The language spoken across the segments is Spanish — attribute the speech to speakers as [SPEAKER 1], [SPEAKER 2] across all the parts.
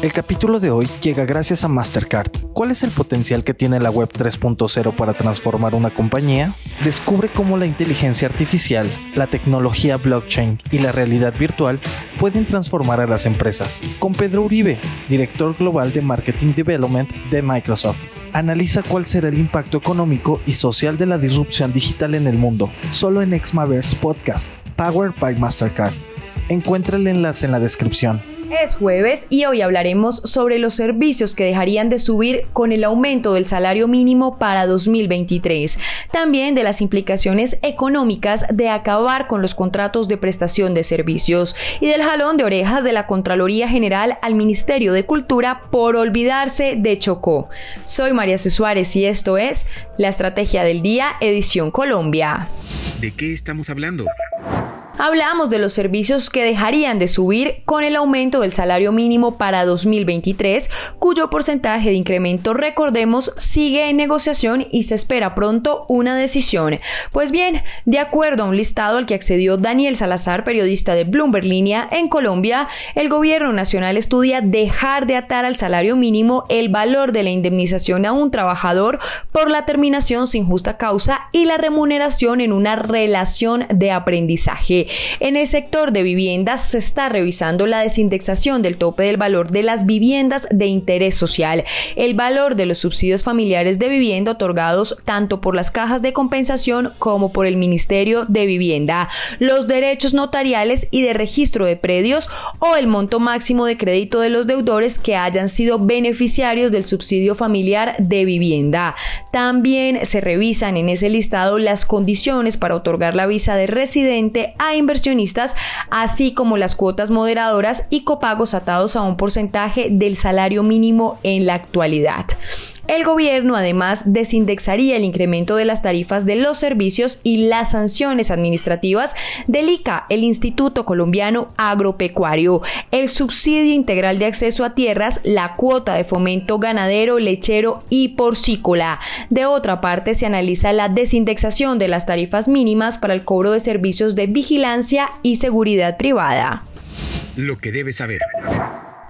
[SPEAKER 1] El capítulo de hoy llega gracias a Mastercard. ¿Cuál es el potencial que tiene la Web 3.0 para transformar una compañía? Descubre cómo la inteligencia artificial, la tecnología blockchain y la realidad virtual pueden transformar a las empresas. Con Pedro Uribe, director global de Marketing Development de Microsoft. Analiza cuál será el impacto económico y social de la disrupción digital en el mundo, solo en Xmaverse Podcast, Powered by Mastercard. Encuentra el enlace en la descripción.
[SPEAKER 2] Es jueves y hoy hablaremos sobre los servicios que dejarían de subir con el aumento del salario mínimo para 2023. También de las implicaciones económicas de acabar con los contratos de prestación de servicios y del jalón de orejas de la Contraloría General al Ministerio de Cultura por olvidarse de Chocó. Soy María C. Y esto es La Estrategia del Día, edición Colombia.
[SPEAKER 3] ¿De qué estamos hablando?
[SPEAKER 2] Hablamos de los servicios que dejarían de subir con el aumento del salario mínimo para 2023, cuyo porcentaje de incremento, recordemos, sigue en negociación y se espera pronto una decisión. Pues bien, de acuerdo a un listado al que accedió Daniel Salazar, periodista de Bloomberg Línea en Colombia, el gobierno nacional estudia dejar de atar al salario mínimo el valor de la indemnización a un trabajador por la terminación sin justa causa y la remuneración en una relación de aprendizaje. En el sector de viviendas se está revisando la desindexación del tope del valor de las viviendas de interés social, el valor de los subsidios familiares de vivienda otorgados tanto por las cajas de compensación como por el Ministerio de Vivienda, los derechos notariales y de registro de predios o el monto máximo de crédito de los deudores que hayan sido beneficiarios del subsidio familiar de vivienda. También se revisan en ese listado las condiciones para otorgar la visa de residente a inversionistas, así como las cuotas moderadoras y copagos atados a un porcentaje del salario mínimo en la actualidad. El gobierno además desindexaría el incremento de las tarifas de los servicios y las sanciones administrativas del ICA, el Instituto Colombiano Agropecuario, el subsidio integral de acceso a tierras, la cuota de fomento ganadero, lechero y porcícola. De otra parte, se analiza la desindexación de las tarifas mínimas para el cobro de servicios de vigilancia y seguridad privada.
[SPEAKER 3] Lo que debes saber.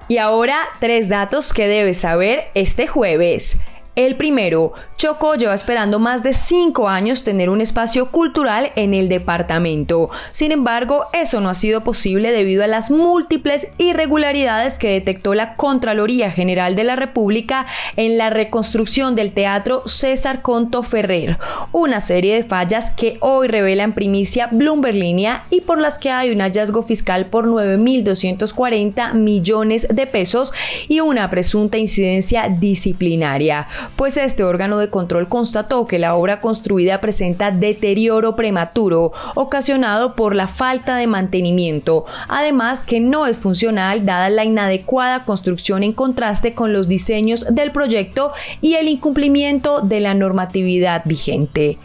[SPEAKER 2] Y ahora, tres datos que debes saber este jueves. El primero, Chocó lleva esperando más de cinco años tener un espacio cultural en el departamento. Sin embargo, eso no ha sido posible debido a las múltiples irregularidades que detectó la Contraloría General de la República en la reconstrucción del Teatro César Conto Ferrer. Una serie de fallas que hoy revela en primicia Bloomberg Línea y por las que hay un hallazgo fiscal por 9.240 millones de pesos y una presunta incidencia disciplinaria pues este órgano de control constató que la obra construida presenta deterioro prematuro ocasionado por la falta de mantenimiento, además que no es funcional dada la inadecuada construcción en contraste con los diseños del proyecto y el incumplimiento de la normatividad vigente.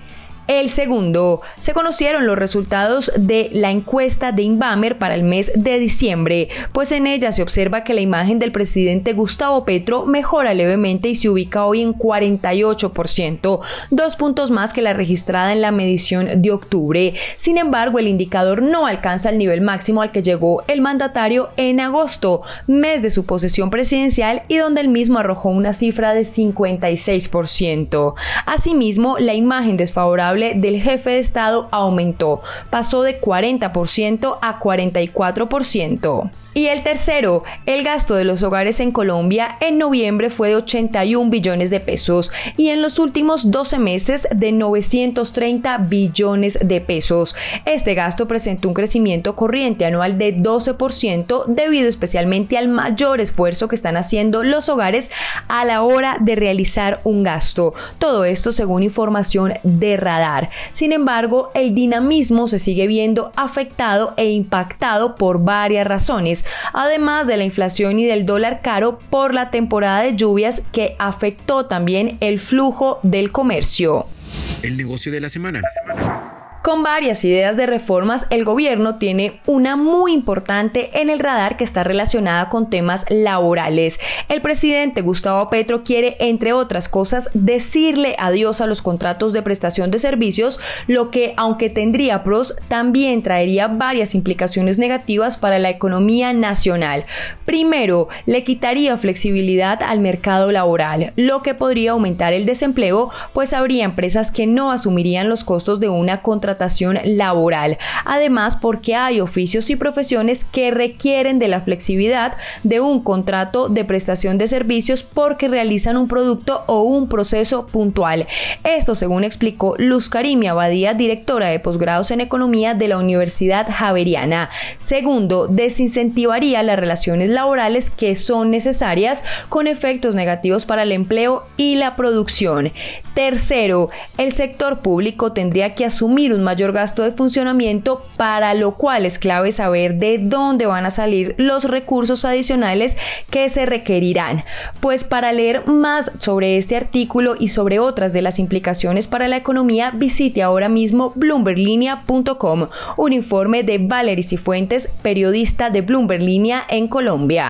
[SPEAKER 2] El segundo, se conocieron los resultados de la encuesta de Inbamer para el mes de diciembre, pues en ella se observa que la imagen del presidente Gustavo Petro mejora levemente y se ubica hoy en 48%, dos puntos más que la registrada en la medición de octubre. Sin embargo, el indicador no alcanza el nivel máximo al que llegó el mandatario en agosto, mes de su posesión presidencial y donde el mismo arrojó una cifra de 56%. Asimismo, la imagen desfavorable del jefe de Estado aumentó, pasó de 40% a 44%. Y el tercero, el gasto de los hogares en Colombia en noviembre fue de 81 billones de pesos y en los últimos 12 meses de 930 billones de pesos. Este gasto presentó un crecimiento corriente anual de 12% debido especialmente al mayor esfuerzo que están haciendo los hogares a la hora de realizar un gasto. Todo esto según información de radar. Sin embargo, el dinamismo se sigue viendo afectado e impactado por varias razones además de la inflación y del dólar caro por la temporada de lluvias que afectó también el flujo del comercio.
[SPEAKER 3] El negocio de la semana.
[SPEAKER 2] Con varias ideas de reformas, el gobierno tiene una muy importante en el radar que está relacionada con temas laborales. El presidente Gustavo Petro quiere, entre otras cosas, decirle adiós a los contratos de prestación de servicios, lo que, aunque tendría pros, también traería varias implicaciones negativas para la economía nacional. Primero, le quitaría flexibilidad al mercado laboral, lo que podría aumentar el desempleo, pues habría empresas que no asumirían los costos de una contratación laboral. Además, porque hay oficios y profesiones que requieren de la flexibilidad de un contrato de prestación de servicios porque realizan un producto o un proceso puntual. Esto según explicó Luz Karimi Abadía, directora de posgrados en economía de la Universidad Javeriana. Segundo, desincentivaría las relaciones laborales que son necesarias con efectos negativos para el empleo y la producción. Tercero, el sector público tendría que asumir un mayor gasto de funcionamiento, para lo cual es clave saber de dónde van a salir los recursos adicionales que se requerirán. Pues para leer más sobre este artículo y sobre otras de las implicaciones para la economía, visite ahora mismo bloomberlinia.com, un informe de Valery Cifuentes, periodista de Bloomberg en Colombia.